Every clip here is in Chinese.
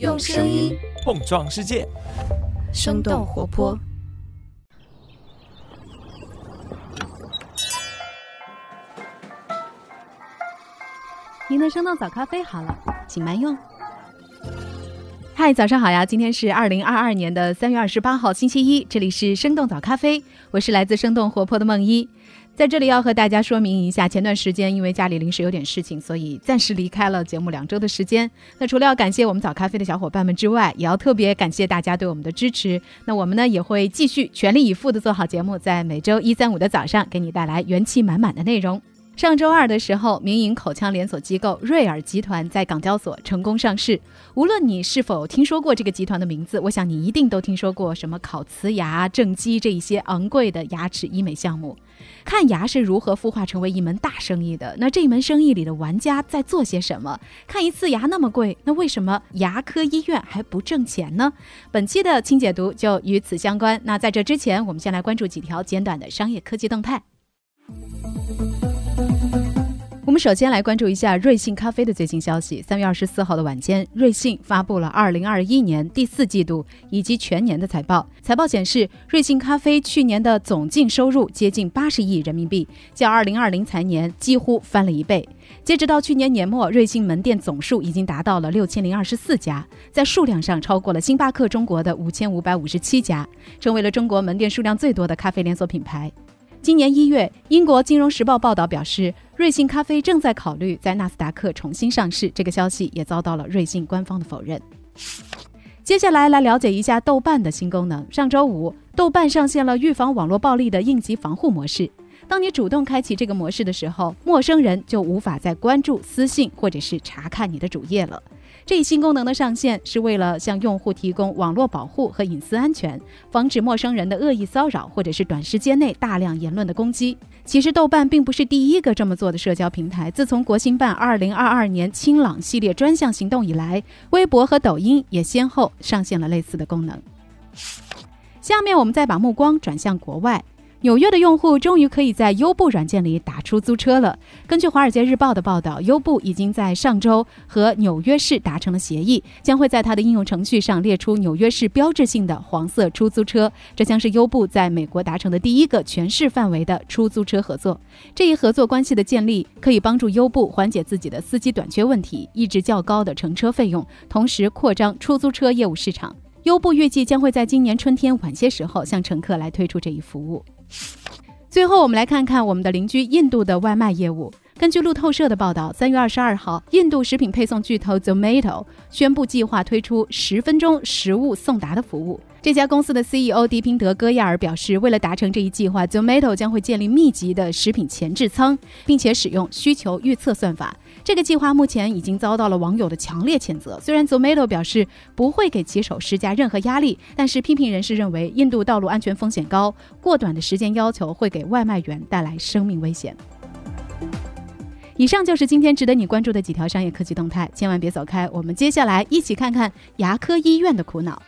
用声音碰撞世界，生动活泼。您的生动早咖啡好了，请慢用。嗨，早上好呀！今天是二零二二年的三月二十八号，星期一，这里是生动早咖啡，我是来自生动活泼的梦一。在这里要和大家说明一下，前段时间因为家里临时有点事情，所以暂时离开了节目两周的时间。那除了要感谢我们早咖啡的小伙伴们之外，也要特别感谢大家对我们的支持。那我们呢也会继续全力以赴的做好节目，在每周一、三、五的早上给你带来元气满满的内容。上周二的时候，民营口腔连锁机构瑞尔集团在港交所成功上市。无论你是否听说过这个集团的名字，我想你一定都听说过什么烤瓷牙、正畸这一些昂贵的牙齿医美项目。看牙是如何孵化成为一门大生意的？那这一门生意里的玩家在做些什么？看一次牙那么贵，那为什么牙科医院还不挣钱呢？本期的清解读就与此相关。那在这之前，我们先来关注几条简短的商业科技动态。我们首先来关注一下瑞幸咖啡的最新消息。三月二十四号的晚间，瑞幸发布了二零二一年第四季度以及全年的财报。财报显示，瑞幸咖啡去年的总净收入接近八十亿人民币，较二零二零财年几乎翻了一倍。截止到去年年末，瑞幸门店总数已经达到了六千零二十四家，在数量上超过了星巴克中国的五千五百五十七家，成为了中国门店数量最多的咖啡连锁品牌。今年一月，英国金融时报报道表示，瑞幸咖啡正在考虑在纳斯达克重新上市。这个消息也遭到了瑞幸官方的否认。接下来，来了解一下豆瓣的新功能。上周五，豆瓣上线了预防网络暴力的应急防护模式。当你主动开启这个模式的时候，陌生人就无法再关注、私信或者是查看你的主页了。这一新功能的上线是为了向用户提供网络保护和隐私安全，防止陌生人的恶意骚扰或者是短时间内大量言论的攻击。其实，豆瓣并不是第一个这么做的社交平台。自从国新办2022年清朗系列专项行动以来，微博和抖音也先后上线了类似的功能。下面我们再把目光转向国外。纽约的用户终于可以在优步软件里打出租车了。根据《华尔街日报》的报道，优步已经在上周和纽约市达成了协议，将会在它的应用程序上列出纽约市标志性的黄色出租车。这将是优步在美国达成的第一个全市范围的出租车合作。这一合作关系的建立，可以帮助优步缓解自己的司机短缺问题，抑制较高的乘车费用，同时扩张出租车业务市场。优步预计将会在今年春天晚些时候向乘客来推出这一服务。最后，我们来看看我们的邻居印度的外卖业务。根据路透社的报道，三月二十二号，印度食品配送巨头 Zomato 宣布计划推出十分钟食物送达的服务。这家公司的 CEO 迪宾德·戈亚尔表示，为了达成这一计划，Zomato 将会建立密集的食品前置仓，并且使用需求预测算法。这个计划目前已经遭到了网友的强烈谴责。虽然 Zomato 表示不会给骑手施加任何压力，但是批评人士认为，印度道路安全风险高，过短的时间要求会给外卖员带来生命危险。以上就是今天值得你关注的几条商业科技动态，千万别走开。我们接下来一起看看牙科医院的苦恼。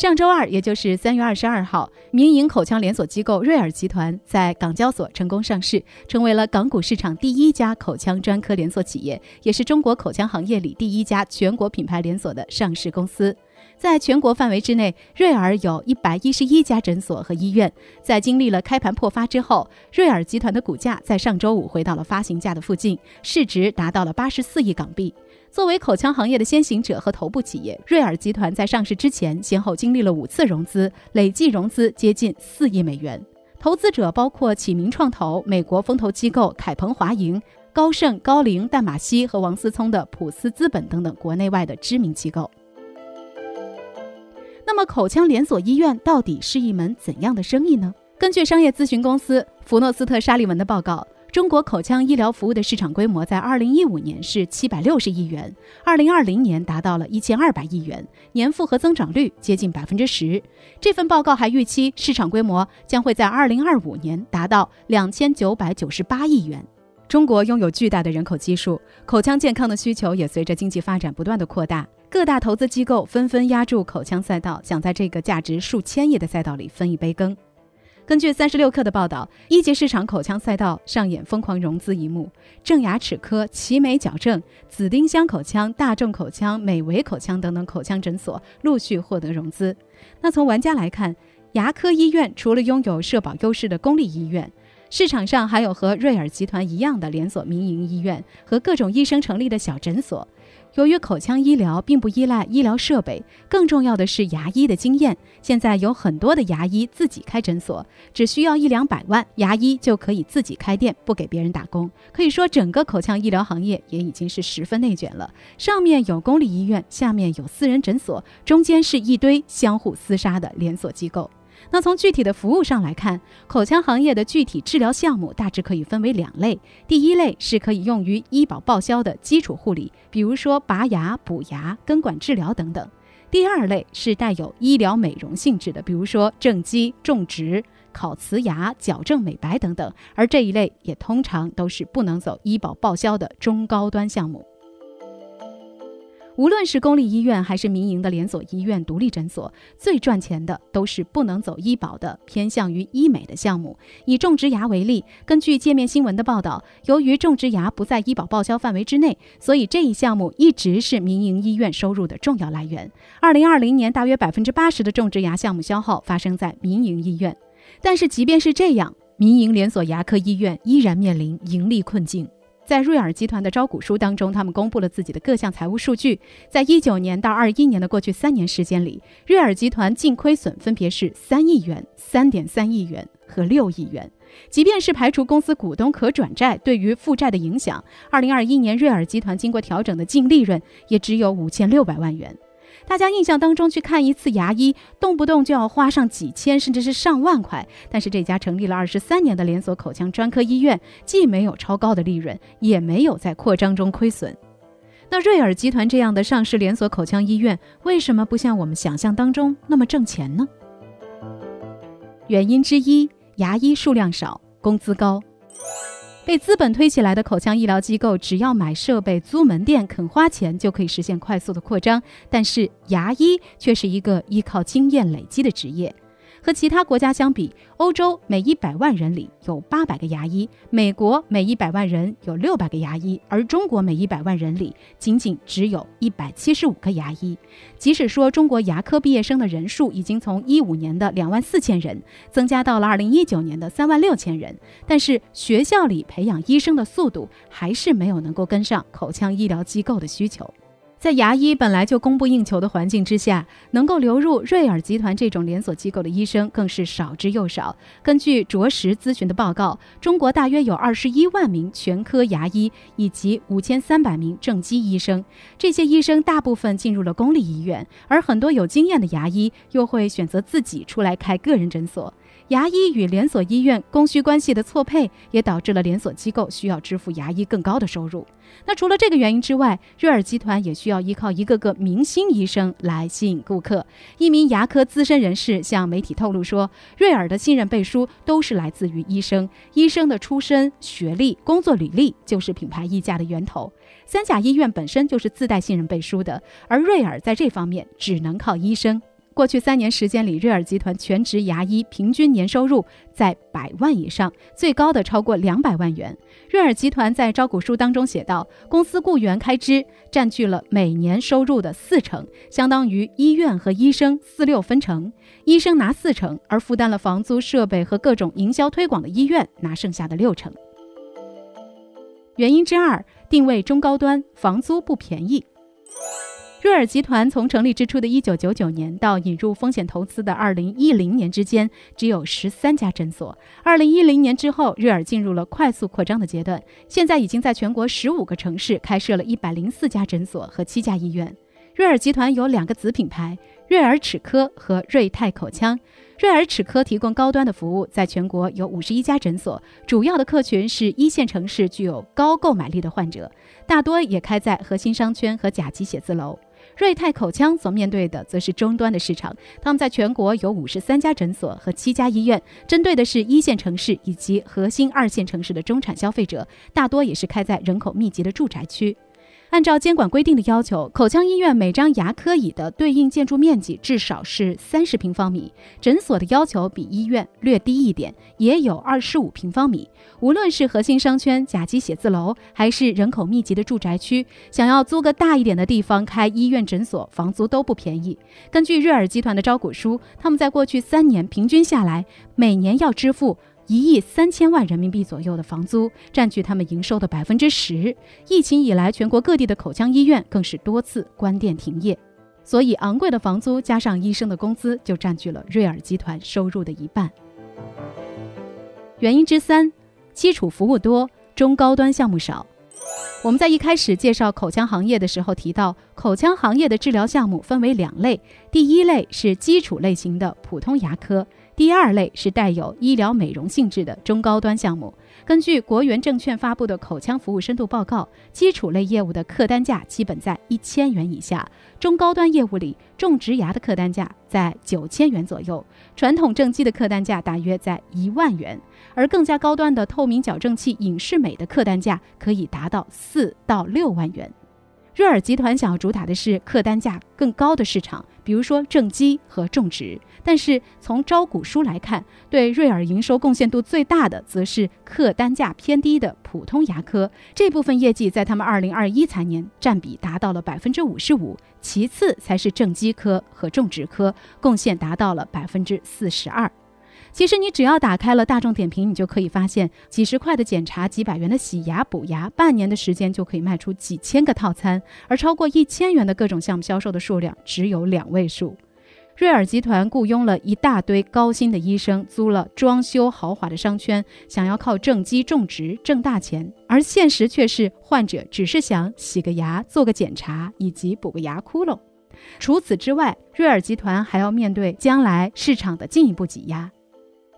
上周二，也就是三月二十二号，民营口腔连锁机构瑞尔集团在港交所成功上市，成为了港股市场第一家口腔专科连锁企业，也是中国口腔行业里第一家全国品牌连锁的上市公司。在全国范围之内，瑞尔有一百一十一家诊所和医院。在经历了开盘破发之后，瑞尔集团的股价在上周五回到了发行价的附近，市值达到了八十四亿港币。作为口腔行业的先行者和头部企业，瑞尔集团在上市之前，先后经历了五次融资，累计融资接近四亿美元。投资者包括启明创投、美国风投机构凯鹏华盈、高盛、高瓴、淡马锡和王思聪的普思资本等等国内外的知名机构。那么，口腔连锁医院到底是一门怎样的生意呢？根据商业咨询公司福诺斯特沙利文的报告。中国口腔医疗服务的市场规模在二零一五年是七百六十亿元，二零二零年达到了一千二百亿元，年复合增长率接近百分之十。这份报告还预期市场规模将会在二零二五年达到两千九百九十八亿元。中国拥有巨大的人口基数，口腔健康的需求也随着经济发展不断的扩大，各大投资机构纷纷压住口腔赛道，想在这个价值数千亿的赛道里分一杯羹。根据三十六氪的报道，一级市场口腔赛道上演疯狂融资一幕，正牙齿科、奇美矫正、紫丁香口腔、大众口腔、美维口腔等等口腔诊所陆续获得融资。那从玩家来看，牙科医院除了拥有社保优势的公立医院，市场上还有和瑞尔集团一样的连锁民营医院和各种医生成立的小诊所。由于口腔医疗并不依赖医疗设备，更重要的是牙医的经验。现在有很多的牙医自己开诊所，只需要一两百万，牙医就可以自己开店，不给别人打工。可以说，整个口腔医疗行业也已经是十分内卷了。上面有公立医院，下面有私人诊所，中间是一堆相互厮杀的连锁机构。那从具体的服务上来看，口腔行业的具体治疗项目大致可以分为两类。第一类是可以用于医保报销的基础护理，比如说拔牙、补牙、根管治疗等等；第二类是带有医疗美容性质的，比如说正畸、种植、烤瓷牙、矫正美白等等。而这一类也通常都是不能走医保报销的中高端项目。无论是公立医院还是民营的连锁医院、独立诊所，最赚钱的都是不能走医保的、偏向于医美的项目。以种植牙为例，根据界面新闻的报道，由于种植牙不在医保报销范围之内，所以这一项目一直是民营医院收入的重要来源。二零二零年，大约百分之八十的种植牙项目消耗发生在民营医院。但是，即便是这样，民营连锁牙科医院依然面临盈利困境。在瑞尔集团的招股书当中，他们公布了自己的各项财务数据。在一九年到二一年的过去三年时间里，瑞尔集团净亏损分别是三亿元、三点三亿元和六亿元。即便是排除公司股东可转债对于负债的影响，二零二一年瑞尔集团经过调整的净利润也只有五千六百万元。大家印象当中，去看一次牙医，动不动就要花上几千，甚至是上万块。但是这家成立了二十三年的连锁口腔专科医院，既没有超高的利润，也没有在扩张中亏损。那瑞尔集团这样的上市连锁口腔医院，为什么不像我们想象当中那么挣钱呢？原因之一，牙医数量少，工资高。被资本推起来的口腔医疗机构，只要买设备、租门店、肯花钱，就可以实现快速的扩张。但是牙医却是一个依靠经验累积的职业。和其他国家相比，欧洲每一百万人里有八百个牙医，美国每一百万人有六百个牙医，而中国每一百万人里仅仅只有一百七十五个牙医。即使说中国牙科毕业生的人数已经从一五年的两万四千人增加到了二零一九年的三万六千人，但是学校里培养医生的速度还是没有能够跟上口腔医疗机构的需求。在牙医本来就供不应求的环境之下，能够流入瑞尔集团这种连锁机构的医生更是少之又少。根据卓识咨询的报告，中国大约有二十一万名全科牙医以及五千三百名正畸医生。这些医生大部分进入了公立医院，而很多有经验的牙医又会选择自己出来开个人诊所。牙医与连锁医院供需关系的错配，也导致了连锁机构需要支付牙医更高的收入。那除了这个原因之外，瑞尔集团也需要依靠一个个明星医生来吸引顾客。一名牙科资深人士向媒体透露说，瑞尔的信任背书都是来自于医生，医生的出身、学历、工作履历就是品牌溢价的源头。三甲医院本身就是自带信任背书的，而瑞尔在这方面只能靠医生。过去三年时间里，瑞尔集团全职牙医平均年收入在百万以上，最高的超过两百万元。瑞尔集团在招股书当中写道，公司雇员开支占据了每年收入的四成，相当于医院和医生四六分成，医生拿四成，而负担了房租、设备和各种营销推广的医院拿剩下的六成。原因之二，定位中高端，房租不便宜。瑞尔集团从成立之初的一九九九年到引入风险投资的二零一零年之间，只有十三家诊所。二零一零年之后，瑞尔进入了快速扩张的阶段，现在已经在全国十五个城市开设了一百零四家诊所和七家医院。瑞尔集团有两个子品牌：瑞尔齿科和瑞泰口腔。瑞尔齿科提供高端的服务，在全国有五十一家诊所，主要的客群是一线城市具有高购买力的患者，大多也开在核心商圈和甲级写字楼。瑞泰口腔所面对的则是终端的市场，他们在全国有五十三家诊所和七家医院，针对的是一线城市以及核心二线城市的中产消费者，大多也是开在人口密集的住宅区。按照监管规定的要求，口腔医院每张牙科椅的对应建筑面积至少是三十平方米。诊所的要求比医院略低一点，也有二十五平方米。无论是核心商圈、甲级写字楼，还是人口密集的住宅区，想要租个大一点的地方开医院诊所，房租都不便宜。根据瑞尔集团的招股书，他们在过去三年平均下来，每年要支付。一亿三千万人民币左右的房租占据他们营收的百分之十。疫情以来，全国各地的口腔医院更是多次关店停业，所以昂贵的房租加上医生的工资，就占据了瑞尔集团收入的一半。原因之三，基础服务多，中高端项目少。我们在一开始介绍口腔行业的时候提到，口腔行业的治疗项目分为两类，第一类是基础类型的普通牙科。第二类是带有医疗美容性质的中高端项目。根据国元证券发布的口腔服务深度报告，基础类业务的客单价基本在一千元以下；中高端业务里，种植牙的客单价在九千元左右，传统正畸的客单价大约在一万元，而更加高端的透明矫正器隐适美的客单价可以达到四到六万元。瑞尔集团想要主打的是客单价更高的市场，比如说正畸和种植。但是从招股书来看，对瑞尔营收贡献度最大的，则是客单价偏低的普通牙科这部分业绩，在他们二零二一财年占比达到了百分之五十五，其次才是正畸科和种植科，贡献达到了百分之四十二。其实你只要打开了大众点评，你就可以发现，几十块的检查、几百元的洗牙补牙，半年的时间就可以卖出几千个套餐，而超过一千元的各种项目销售的数量只有两位数。瑞尔集团雇佣了一大堆高薪的医生，租了装修豪华的商圈，想要靠正畸种植挣大钱，而现实却是患者只是想洗个牙、做个检查以及补个牙窟窿。除此之外，瑞尔集团还要面对将来市场的进一步挤压。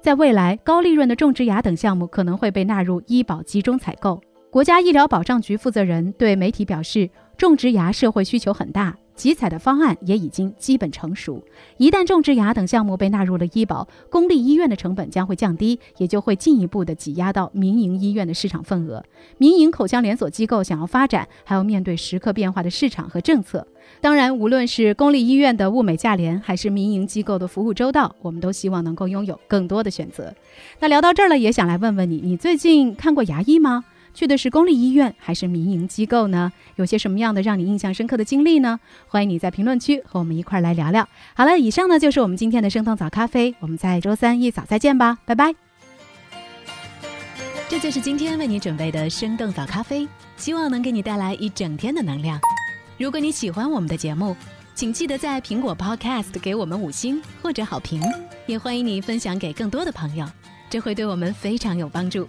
在未来，高利润的种植牙等项目可能会被纳入医保集中采购。国家医疗保障局负责人对媒体表示，种植牙社会需求很大。集采的方案也已经基本成熟。一旦种植牙等项目被纳入了医保，公立医院的成本将会降低，也就会进一步的挤压到民营医院的市场份额。民营口腔连锁机构想要发展，还要面对时刻变化的市场和政策。当然，无论是公立医院的物美价廉，还是民营机构的服务周到，我们都希望能够拥有更多的选择。那聊到这儿了，也想来问问你，你最近看过牙医吗？去的是公立医院还是民营机构呢？有些什么样的让你印象深刻的经历呢？欢迎你在评论区和我们一块儿来聊聊。好了，以上呢就是我们今天的生动早咖啡，我们在周三一早再见吧，拜拜。这就是今天为你准备的生动早咖啡，希望能给你带来一整天的能量。如果你喜欢我们的节目，请记得在苹果 Podcast 给我们五星或者好评，也欢迎你分享给更多的朋友，这会对我们非常有帮助。